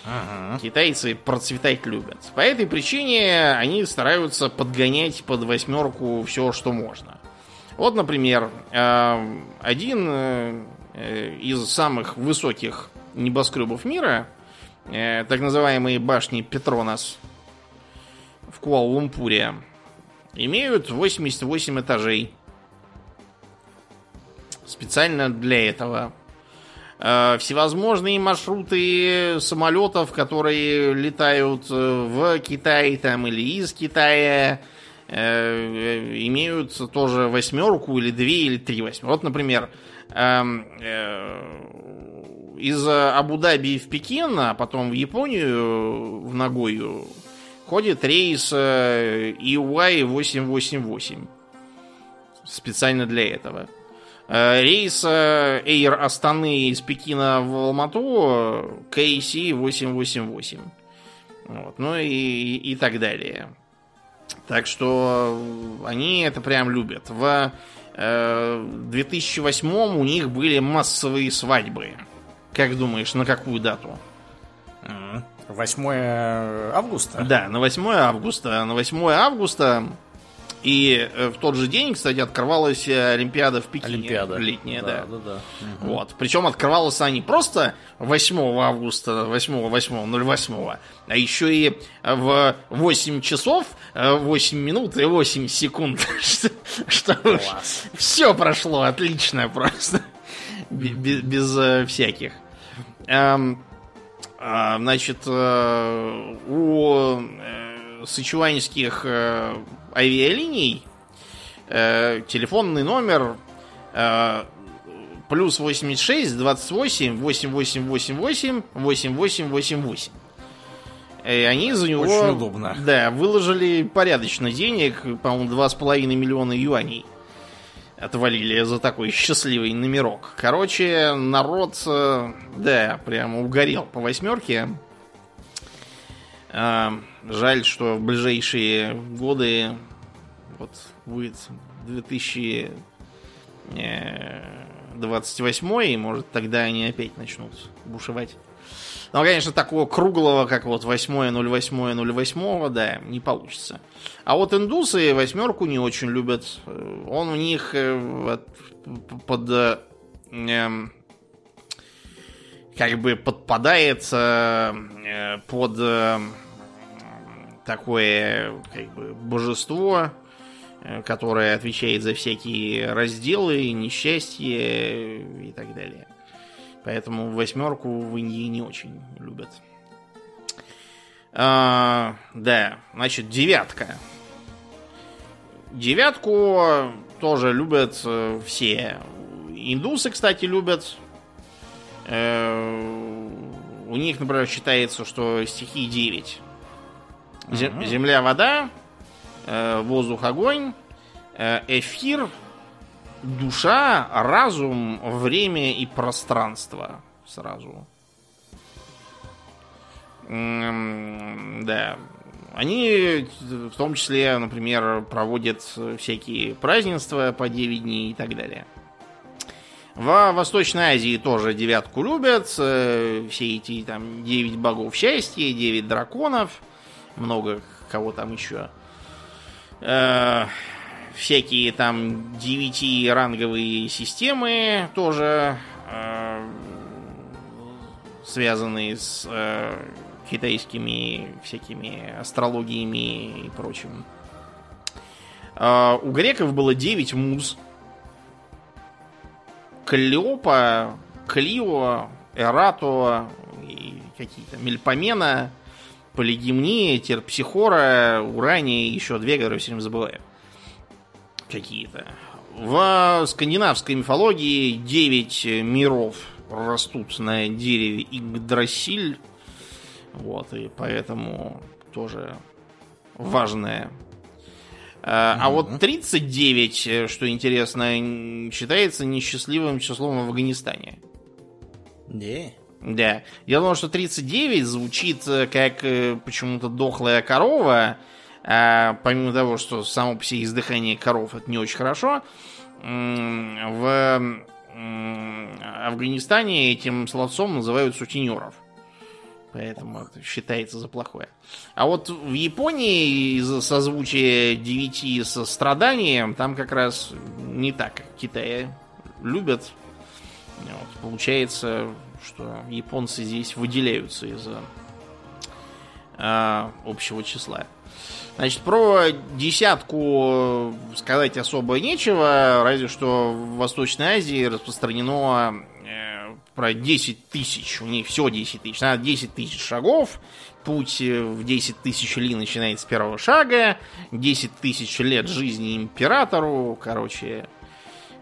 Ага. Китайцы процветать любят. По этой причине они стараются подгонять под восьмерку все, что можно. Вот, например, э, один э, из самых высоких небоскребов мира, так называемые башни Петронас в Куала-Лумпуре, имеют 88 этажей. Специально для этого. Э, всевозможные маршруты самолетов, которые летают э, в Китай там, или из Китая, э, имеют тоже восьмерку или две или три восьмерки. Вот, например, эм, из Абу-Даби в Пекин, а потом в Японию, в Нагою, ходит рейс EY888. Специально для этого. Э, рейс э, Air Астаны из Пекина в Алмату KC888. Вот, ну и, и так далее. Так что они это прям любят. В э, 2008 у них были массовые свадьбы. Как думаешь, на какую дату?
8 августа?
Да, на 8 августа. На 8 августа и э, в тот же день, кстати, открывалась э, Олимпиада в Пекине.
Олимпиада.
Летняя, да.
да. да, да.
Угу. Вот. Причем открывалась она не просто 8 августа, 8, 8, 08, а еще и в 8 часов, 8 минут и 8 секунд. что что все прошло отлично просто. Без, без э, всяких. Эм, значит, э, у э, сычуанских э, авиалиний телефонный номер плюс 86 28 8888 8888. И они за него
Очень удобно.
Да, выложили порядочно денег, по-моему, 2,5 миллиона юаней отвалили за такой счастливый номерок. Короче, народ, э, да, прямо угорел по восьмерке. А, жаль, что в ближайшие годы, вот будет 2028, и может тогда они опять начнут бушевать. Но, конечно, такого круглого, как вот 8.08.08, да, не получится. А вот индусы восьмерку не очень любят. Он у них э, под э, эм, как бы подпадает э, под такое как бы божество, которое отвечает за всякие разделы, несчастье и так далее. Поэтому восьмерку в Индии не очень любят. А, да, значит, девятка. Девятку тоже любят э, все. Индусы, кстати, любят. Э, у них, например, считается, что стихи 9. Земля, вода, э, воздух, огонь, эфир, душа, разум, время и пространство сразу. Да. Они в том числе, например, проводят всякие празднества по 9 дней и так далее. В Восточной Азии тоже девятку любят. Э, все эти там 9 богов счастья, 9 драконов. Много кого там еще. Всякие там 9-ранговые системы тоже э, связанные с э, китайскими всякими астрологиями и прочим. Э, у греков было 9 муз. Клеопа, Клио, Эрато и какие-то Мельпомена. полигимния, терпсихора, урания и еще две, которые все время забываю. Какие-то. В скандинавской мифологии 9 миров растут на дереве Игдрасиль. Вот, и поэтому тоже важное. А, а вот 39, что интересно, считается несчастливым числом в Афганистане.
Не.
Да. Дело в том, что 39 звучит э, как э, почему-то дохлая корова. А помимо того, что само по себе издыхание коров это не очень хорошо, в Афганистане этим словцом называют сутенеров. Поэтому это считается за плохое. А вот в Японии из-за созвучия 9 со страданием там как раз не так, как в Китае любят. Вот, получается, что японцы здесь выделяются из-за а, общего числа. Значит, про десятку сказать особо нечего, разве что в Восточной Азии распространено э, про 10 тысяч, у них все 10 тысяч, надо 10 тысяч шагов, путь в 10 тысяч ли начинается с первого шага, 10 тысяч лет жизни императору, короче,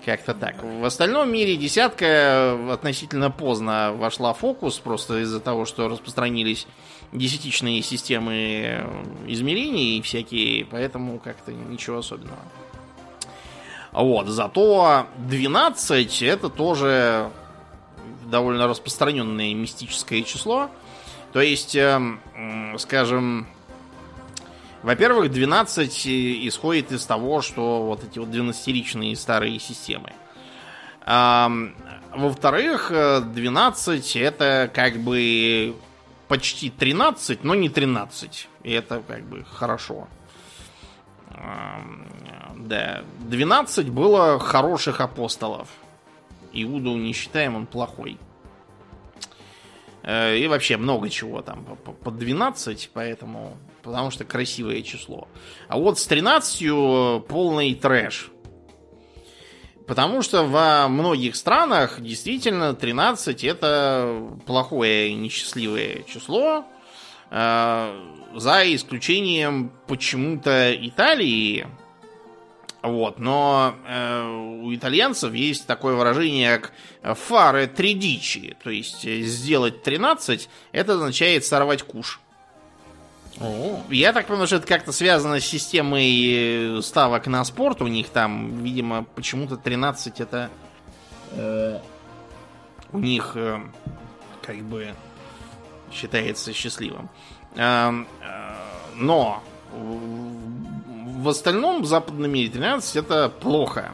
как-то так. В остальном мире десятка относительно поздно вошла в фокус, просто из-за того, что распространились десятичные системы измерений всякие, поэтому как-то ничего особенного. Вот, зато 12 это тоже довольно распространенное мистическое число. То есть, эм, скажем, во-первых, 12 исходит из того, что вот эти вот 12-ричные старые системы. Во-вторых, 12 это как бы почти 13, но не 13. И это как бы хорошо. Да, 12 было хороших апостолов. Иуду не считаем, он плохой. Э, и вообще много чего там по 12, поэтому... Потому что красивое число. А вот с 13 полный трэш. Потому что во многих странах действительно 13 это плохое несчастливое число. Э, за исключением почему-то Италии. Вот, но э, у итальянцев есть такое выражение, как фаре тридичи. То есть сделать 13 это означает сорвать куш. Я так понимаю, что это как-то связано с системой э, ставок на спорт. У них там, видимо, почему-то 13 это э, у них э, как бы считается счастливым. Э, э, но в остальном в западном мире 13 это плохо.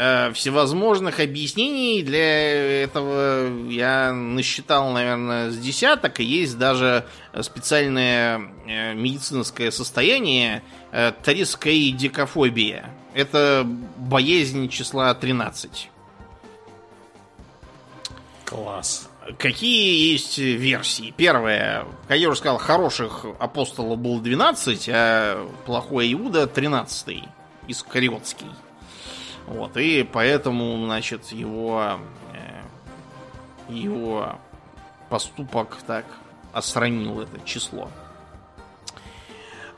Э, всевозможных объяснений для этого я насчитал, наверное, с десяток. И есть даже специальное э, медицинское состояние э, трискоидикофобия. Это боязнь числа 13.
Класс.
Какие есть версии? Первая, как я уже сказал, хороших апостолов было 12, а плохой Иуда 13, искариотский. Вот, и поэтому, значит, его, э, его поступок так осрамил это число.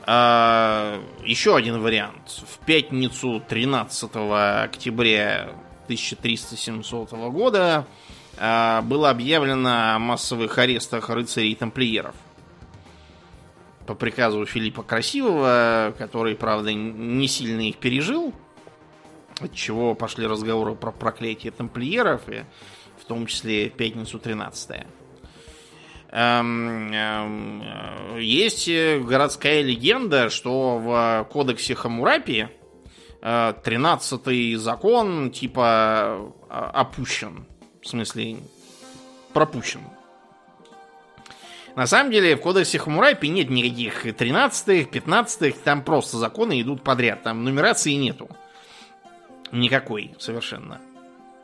А, еще один вариант. В пятницу 13 октября 1300 года а, было объявлено о массовых арестах рыцарей и тамплиеров. По приказу Филиппа Красивого, который, правда, не сильно их пережил, от чего пошли разговоры про проклятие тамплиеров, и в том числе пятницу 13 эм, эм, Есть городская легенда, что в кодексе Хамурапи 13 закон типа опущен. В смысле, пропущен. На самом деле в кодексе Хамурапи нет никаких 13-х, 15-х, там просто законы идут подряд, там нумерации нету. Никакой совершенно.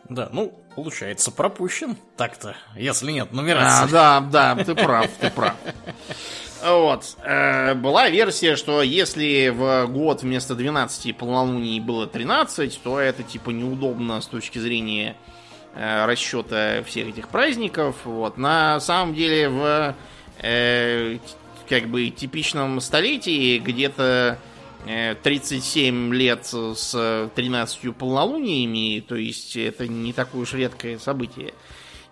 Да, ну, получается, пропущен так-то, если нет нумерации.
А, да, да, ты прав, ты прав. Вот. Э, была версия, что если в год вместо 12 полнолуний было 13, то это типа неудобно с точки зрения э, расчета всех этих праздников. Вот. На самом деле в э, как бы типичном столетии где-то 37 э, лет с 13 полнолуниями, то есть это не такое уж редкое событие.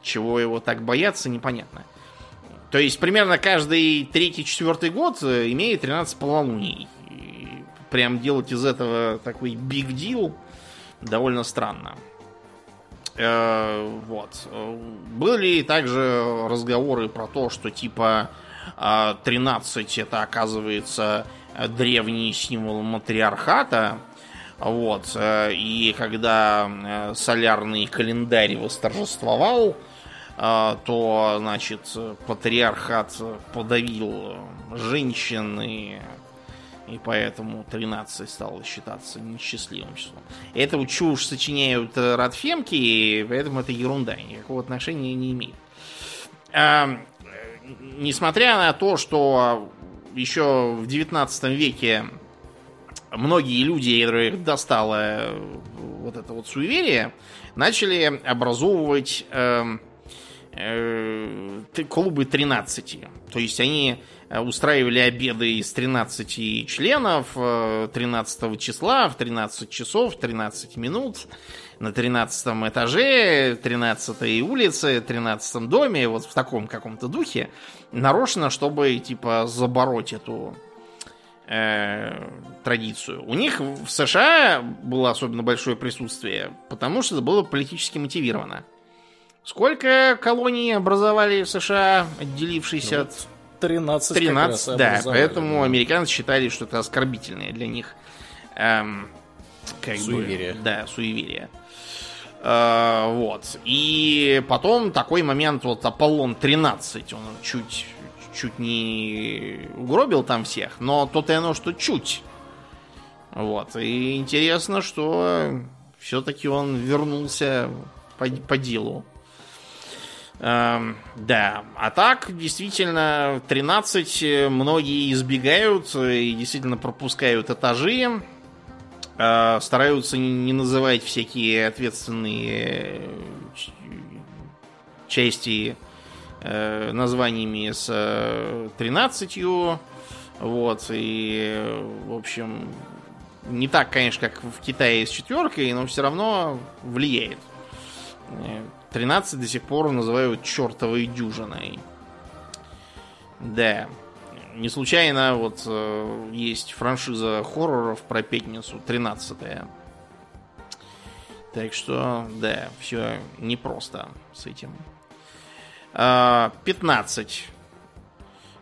Чего его так бояться, непонятно. То есть примерно каждый третий-четвертый год э, имеет 13 полнолуний. И прям делать из этого такой big deal довольно странно. Э, вот. Были также разговоры про то, что типа 13 это оказывается древний символ матриархата. Вот. Э, и когда э, солярный календарь восторжествовал, э, то, значит, патриархат подавил женщин и, и поэтому 13 стало считаться несчастливым числом. Эту чушь сочиняют радфемки, и поэтому это ерунда, никакого отношения не имеет. Несмотря на то, что еще в 19 веке многие люди, которых достало вот это вот суеверие, начали образовывать э, э, клубы 13. То есть они устраивали обеды из 13 членов 13 э, числа в 13 часов 13 минут на 13 этаже 13 улице, 13 доме, вот в таком каком-то духе, нарочно, чтобы, типа, забороть эту э, традицию. У них в США было особенно большое присутствие, потому что это было политически мотивировано. Сколько колоний образовали в США, отделившись ну, от...
13.
13, да. Поэтому да. американцы считали, что это оскорбительное для них эм,
как суеверие.
Бы, да, суеверие. Э, вот. И потом такой момент, вот Аполлон 13, он чуть, чуть не угробил там всех, но то-то и оно, что чуть. Вот. И интересно, что все-таки он вернулся по, по делу. Эм, да, а так, действительно, 13 многие избегают и действительно пропускают этажи. Э, стараются не называть всякие ответственные э, части э, названиями с 13. Вот, и, в общем, не так, конечно, как в Китае с четверкой, но все равно влияет. 13 до сих пор называют чертовой дюжиной. Да. Не случайно вот э, есть франшиза хорроров про пятницу 13 -я. Так что, да, все непросто с этим. 15.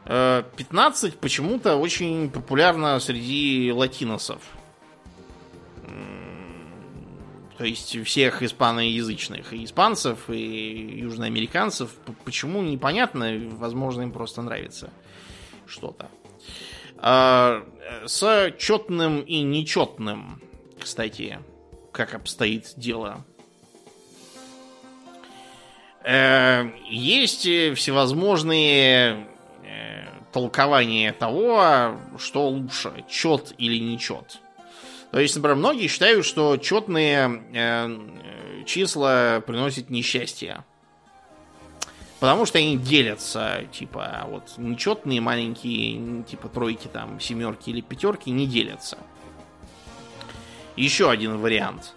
А, 15 э, почему-то очень популярно среди латиносов. То есть всех испаноязычных. И испанцев, и южноамериканцев. Почему, непонятно. Возможно, им просто нравится что-то. А, с четным и нечетным, кстати, как обстоит дело. Э, есть всевозможные э, толкования того, что лучше, чет или нечет. То есть, например, многие считают, что четные э, числа приносят несчастье. Потому что они делятся, типа, вот нечетные маленькие, типа тройки, там, семерки или пятерки не делятся. Еще один вариант.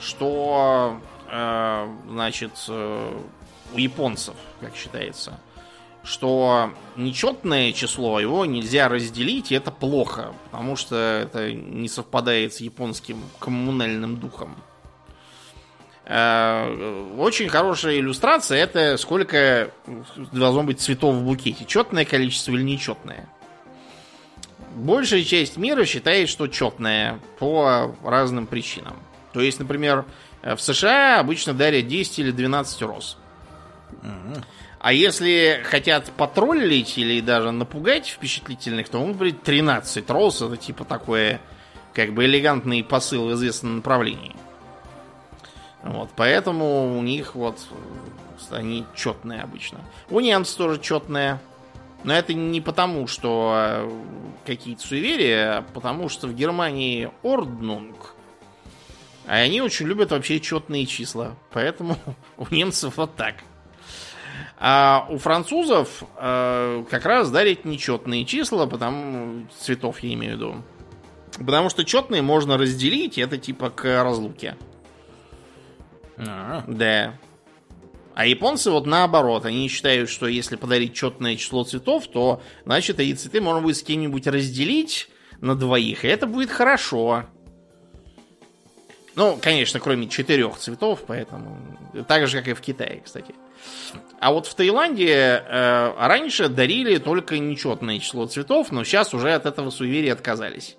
Что, э, значит, э, у японцев, как считается, что нечетное число, его нельзя разделить, и это плохо, потому что это не совпадает с японским коммунальным духом. Э, очень хорошая иллюстрация это сколько должно быть цветов в букете. Четное количество или нечетное. Большая часть мира считает, что четное по разным причинам. То есть, например, в США обычно дарят 10 или 12 роз. А если хотят потроллить или даже напугать впечатлительных, то могут быть 13 роз. Это типа такое, как бы элегантный посыл в известном направлении. Вот, поэтому у них вот они четные обычно. У немцев тоже четные. Но это не потому, что э, какие-то суеверия, а потому что в Германии орднунг. А они очень любят вообще четные числа. Поэтому у немцев вот так. А у французов э, как раз дарить нечетные числа, потому цветов я имею в виду. Потому что четные можно разделить, это типа к разлуке. А-а-а. Да. А японцы вот наоборот, они считают, что если подарить четное число цветов, то значит эти цветы можно будет с кем-нибудь разделить на двоих, и это будет хорошо. Ну, конечно, кроме четырех цветов, поэтому так же, как и в Китае, кстати. А вот в Таиланде э, раньше дарили только нечетное число цветов, но сейчас уже от этого суеверия отказались.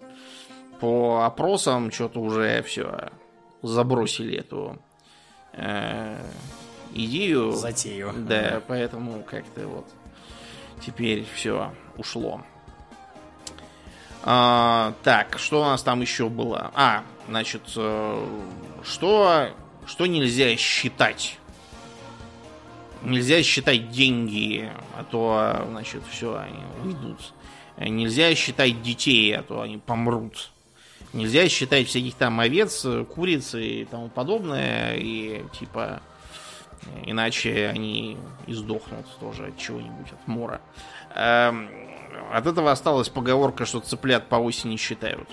По опросам что-то уже все забросили эту э, идею.
Затею.
Да, да, поэтому как-то вот теперь все ушло. А, так, что у нас там еще было? А, значит, э, что, что нельзя считать? Нельзя считать деньги, а то, значит, все, они уйдут. Нельзя считать детей, а то они помрут. Нельзя считать всяких там овец, куриц и тому подобное, и типа иначе они издохнут тоже от чего-нибудь, от мора. Эм, от этого осталась поговорка, что цыплят по осени считают.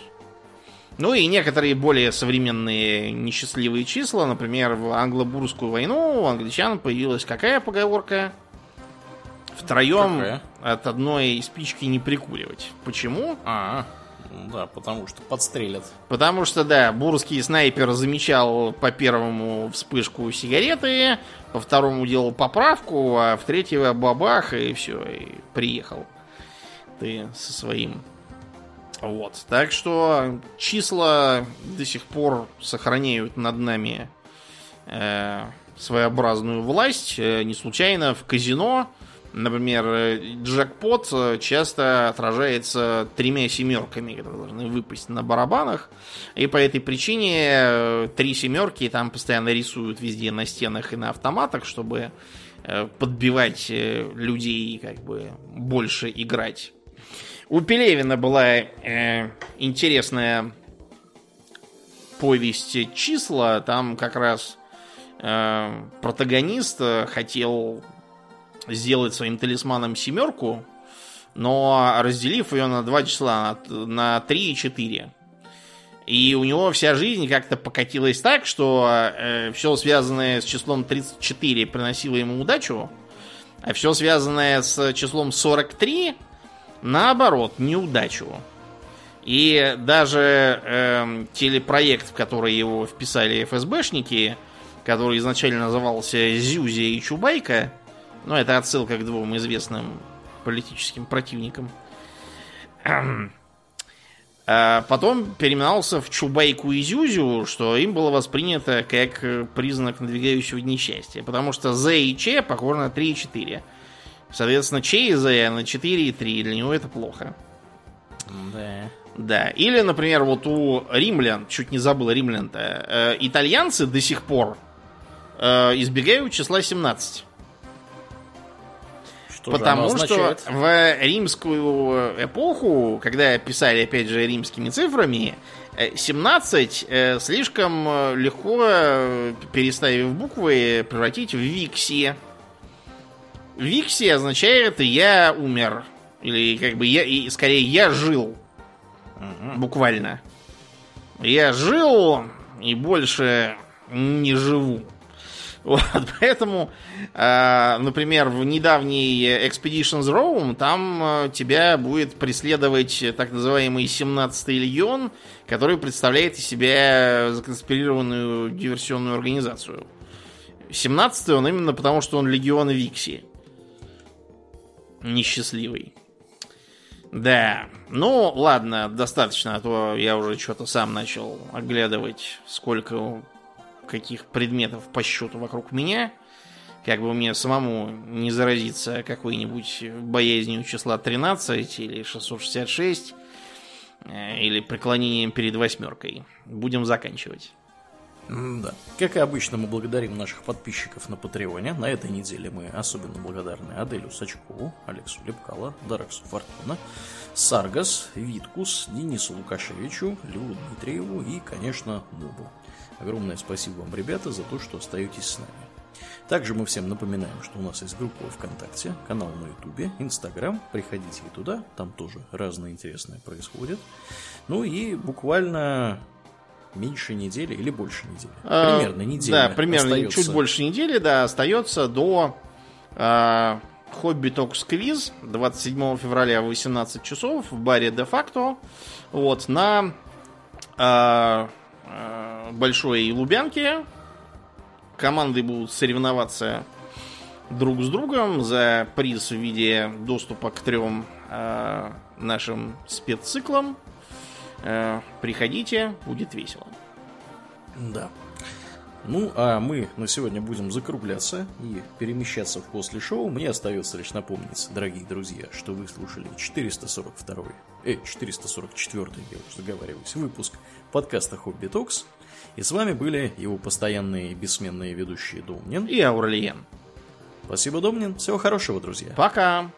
Ну и некоторые более современные несчастливые числа, например, в англобурскую войну у англичан появилась какая поговорка? Втроем какая? от одной спички не прикуривать. Почему?
А, да, потому что подстрелят.
Потому что, да, бурский снайпер замечал по первому вспышку сигареты, по второму делал поправку, а в третьего бабах, и все, и приехал ты со своим. Вот. Так что числа до сих пор сохраняют над нами э, своеобразную власть. Э, не случайно в казино, например, джекпот часто отражается тремя семерками, которые должны выпасть на барабанах. И по этой причине э, три семерки там постоянно рисуют везде на стенах и на автоматах, чтобы э, подбивать людей как бы больше играть. У Пелевина была э, интересная повесть «Числа». Там как раз э, протагонист хотел сделать своим талисманом семерку, но разделив ее на два числа, на, 3 и 4. И у него вся жизнь как-то покатилась так, что э, все связанное с числом 34 приносило ему удачу, а все связанное с числом 43 наоборот, неудачу. И даже э, телепроект, в который его вписали ФСБшники, который изначально назывался Зюзи и Чубайка, ну, это отсылка к двум известным политическим противникам, а потом переименовался в Чубайку и Зюзю, что им было воспринято как признак надвигающего несчастья. Потому что З и Ч похожи на 3 и 4. Соответственно, Чейза на 4,3 для него это плохо.
Да.
Да. Или, например, вот у римлян, чуть не забыл римлян-то, э, итальянцы до сих пор э, избегают числа 17. Что Потому что в римскую эпоху, когда писали, опять же, римскими цифрами, 17 э, э, слишком э, легко, переставив буквы, превратить в викси. Викси означает «я умер». Или как бы я, и скорее «я жил». Буквально. Я жил и больше не живу. Вот, поэтому, э, например, в недавней Expeditions Rome там э, тебя будет преследовать так называемый 17-й легион, который представляет из себя законспирированную диверсионную организацию. 17-й он именно потому, что он легион Викси несчастливый. Да, ну ладно, достаточно, а то я уже что-то сам начал оглядывать, сколько каких предметов по счету вокруг меня. Как бы мне самому не заразиться какой-нибудь боязнью числа 13 или 666 э, или преклонением перед восьмеркой. Будем заканчивать.
Да. Как и обычно, мы благодарим наших подписчиков на Патреоне. На этой неделе мы особенно благодарны Аделю Сачкову, Алексу Лепкало, Дараксу Фортуна, Саргас, Виткус, Денису Лукашевичу, Льву Дмитриеву и, конечно, Нубу. Огромное спасибо вам, ребята, за то, что остаетесь с нами. Также мы всем напоминаем, что у нас есть группа ВКонтакте, канал на Ютубе, Инстаграм. Приходите и туда, там тоже разное интересное происходит. Ну и буквально меньше недели или больше недели.
А, примерно неделя. Да, примерно остается. чуть больше недели, да, остается до э, Хобби Токс Квиз 27 февраля в 18 часов в баре Де Факто. Вот, на э, э, Большой Лубянке. Команды будут соревноваться друг с другом за приз в виде доступа к трем э, нашим спецциклам. Э, приходите, будет весело.
Да. Ну, а мы на сегодня будем закругляться и перемещаться в после шоу. Мне остается лишь напомнить, дорогие друзья, что вы слушали 442 э, 444 я уже заговариваюсь, выпуск подкаста Хобби Токс. И с вами были его постоянные бессменные ведущие Домнин
и Аурлиен.
Спасибо, Домнин. Всего хорошего, друзья.
Пока.